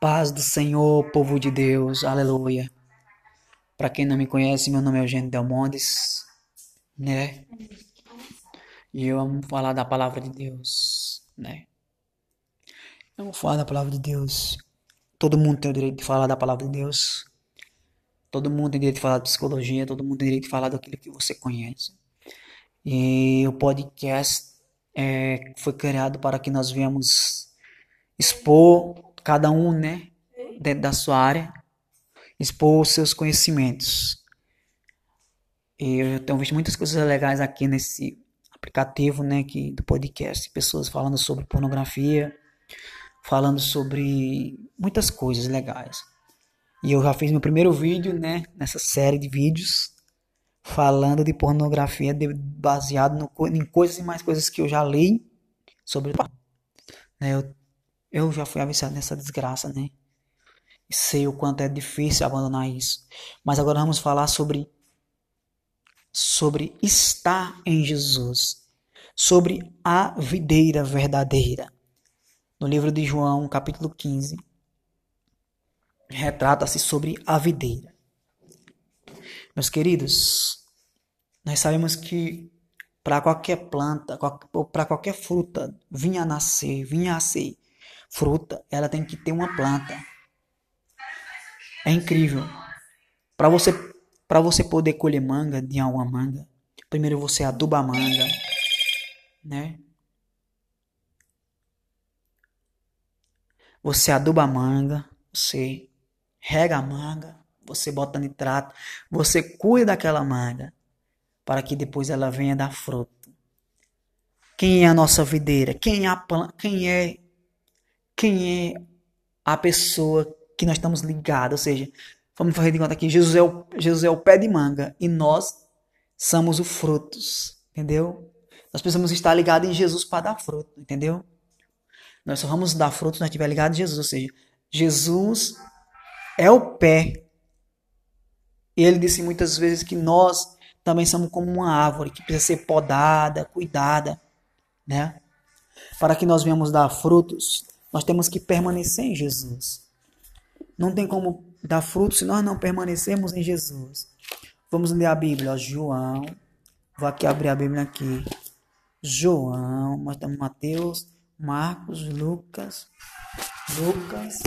Paz do Senhor, povo de Deus, aleluia. Para quem não me conhece, meu nome é Eugênio Delmondes, né? E eu amo falar da palavra de Deus, né? Eu amo falar da palavra de Deus. Todo mundo tem o direito de falar da palavra de Deus. Todo mundo tem direito de falar de psicologia, todo mundo tem direito de falar daquilo que você conhece. E o podcast é, foi criado para que nós venhamos expor cada um, né, dentro da sua área, expor os seus conhecimentos. E eu tenho visto muitas coisas legais aqui nesse aplicativo, né, aqui do podcast, pessoas falando sobre pornografia, falando sobre muitas coisas legais. E eu já fiz meu primeiro vídeo, né, nessa série de vídeos falando de pornografia baseado no, em coisas e mais coisas que eu já li sobre né, eu eu já fui avisado nessa desgraça, né? E sei o quanto é difícil abandonar isso. Mas agora vamos falar sobre sobre estar em Jesus, sobre a videira verdadeira. No livro de João, capítulo 15, retrata-se sobre a videira. Meus queridos, nós sabemos que para qualquer planta, para qualquer fruta vinha a nascer, vinha a ser fruta, ela tem que ter uma planta. É incrível. Para você para você poder colher manga de uma manga, primeiro você aduba a manga, né? Você aduba a manga, você rega a manga, você bota nitrato, você cuida daquela manga para que depois ela venha dar fruto. Quem é a nossa videira? Quem é, a, quem é quem é a pessoa que nós estamos ligados. Ou seja, vamos fazer de conta que Jesus é o, Jesus é o pé de manga e nós somos os frutos. Entendeu? Nós precisamos estar ligados em Jesus para dar fruto. Entendeu? Nós só vamos dar fruto se nós estivermos ligados em Jesus. Ou seja, Jesus é o pé. E ele disse muitas vezes que nós também somos como uma árvore que precisa ser podada, cuidada, né? Para que nós venhamos dar frutos nós temos que permanecer em Jesus. Não tem como dar fruto se nós não permanecermos em Jesus. Vamos ler a Bíblia, João. Vou aqui abrir a Bíblia aqui. João, nós temos Mateus, Marcos, Lucas, Lucas,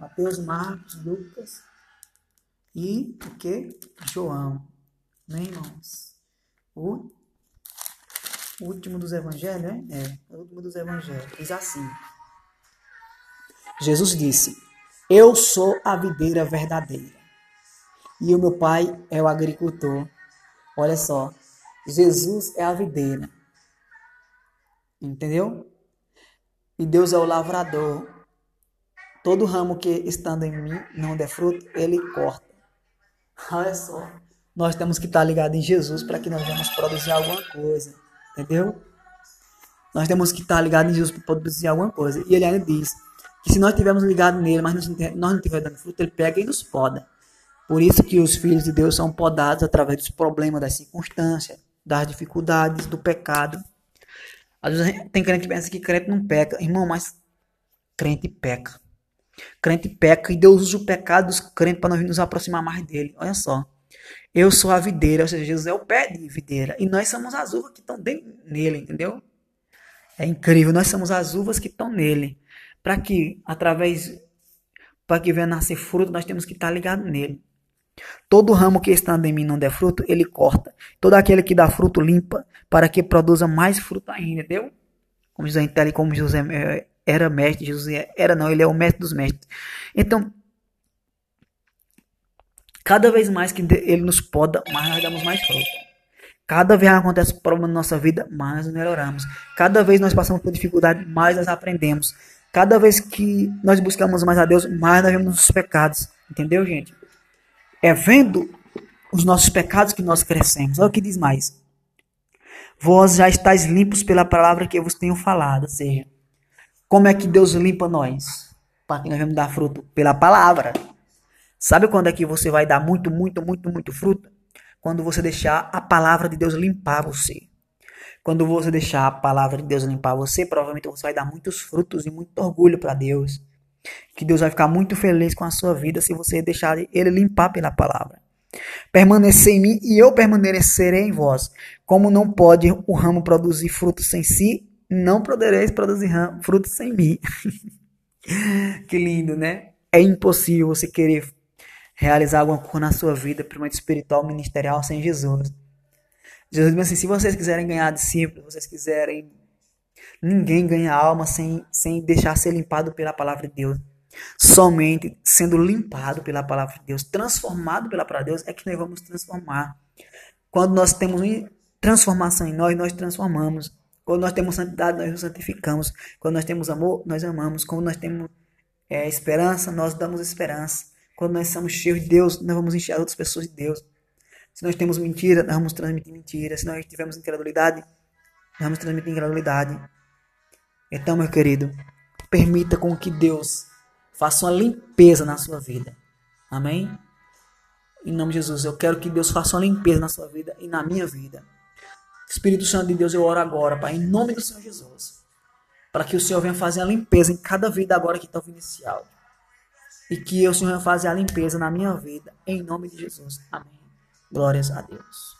Mateus, Marcos, Lucas e o que? João. Né, irmãos? O último dos evangelhos, né? É, o último dos evangelhos. Diz assim. Jesus disse: Eu sou a videira verdadeira e o meu pai é o agricultor. Olha só, Jesus é a videira. Entendeu? E Deus é o lavrador. Todo ramo que estando em mim não der fruto, ele corta. Olha só. Nós temos que estar ligados em Jesus para que nós venhamos produzir alguma coisa. Entendeu? Nós temos que estar ligados em Jesus para produzir alguma coisa. E ele ainda diz: que se nós tivermos ligado nele, mas nós não estivermos dando fruto, ele pega e nos poda. Por isso que os filhos de Deus são podados através dos problemas, das circunstâncias, das dificuldades, do pecado. Às vezes tem crente que pensa que crente não peca. Irmão, mas crente peca. Crente peca e Deus usa o pecado dos crentes para nos aproximar mais dele. Olha só. Eu sou a videira, ou seja, Jesus é o pé de videira. E nós somos as uvas que estão nele, entendeu? É incrível, nós somos as uvas que estão nele para que através para que venha nascer fruto, nós temos que estar ligado nele. Todo ramo que estando em mim não der fruto, ele corta. Todo aquele que dá fruto limpa, para que produza mais fruto ainda, entendeu? Como José, como José é, era mestre, Jesus era não, ele é o mestre dos mestres. Então, cada vez mais que ele nos poda, mais nós damos mais fruto. Cada vez acontece problema na nossa vida, mais nós melhoramos. Cada vez nós passamos por dificuldade, mais nós aprendemos. Cada vez que nós buscamos mais a Deus, mais nós vemos os pecados. Entendeu, gente? É vendo os nossos pecados que nós crescemos. Olha o que diz mais. Vós já estáis limpos pela palavra que eu vos tenho falado. Ou seja, como é que Deus limpa nós? Para que nós vamos dar fruto? Pela palavra. Sabe quando é que você vai dar muito, muito, muito, muito fruto? Quando você deixar a palavra de Deus limpar você. Quando você deixar a palavra de Deus limpar você, provavelmente você vai dar muitos frutos e muito orgulho para Deus. Que Deus vai ficar muito feliz com a sua vida se você deixar Ele limpar pela palavra. Permanecer em mim e eu permanecerei em vós. Como não pode o ramo produzir frutos sem si, não podereis produzir frutos sem mim. que lindo, né? É impossível você querer realizar alguma coisa na sua vida, primeiro espiritual, ministerial, sem Jesus. Jesus diz assim: se vocês quiserem ganhar discípulos, vocês quiserem. Ninguém ganha alma sem, sem deixar ser limpado pela palavra de Deus. Somente sendo limpado pela palavra de Deus, transformado pela palavra de Deus, é que nós vamos transformar. Quando nós temos transformação em nós, nós transformamos. Quando nós temos santidade, nós nos santificamos. Quando nós temos amor, nós amamos. Quando nós temos é, esperança, nós damos esperança. Quando nós somos cheios de Deus, nós vamos encher outras pessoas de Deus. Se nós temos mentira, nós vamos transmitir mentira. Se nós tivermos incredulidade, nós vamos transmitir incredulidade. Então, meu querido, permita com que Deus faça uma limpeza na sua vida. Amém? Em nome de Jesus, eu quero que Deus faça uma limpeza na sua vida e na minha vida. Espírito Santo de Deus, eu oro agora, Pai, em nome do Senhor Jesus. Para que o Senhor venha fazer a limpeza em cada vida agora que está esse áudio. E que o Senhor venha fazer a limpeza na minha vida, em nome de Jesus. Amém. Glórias a Deus.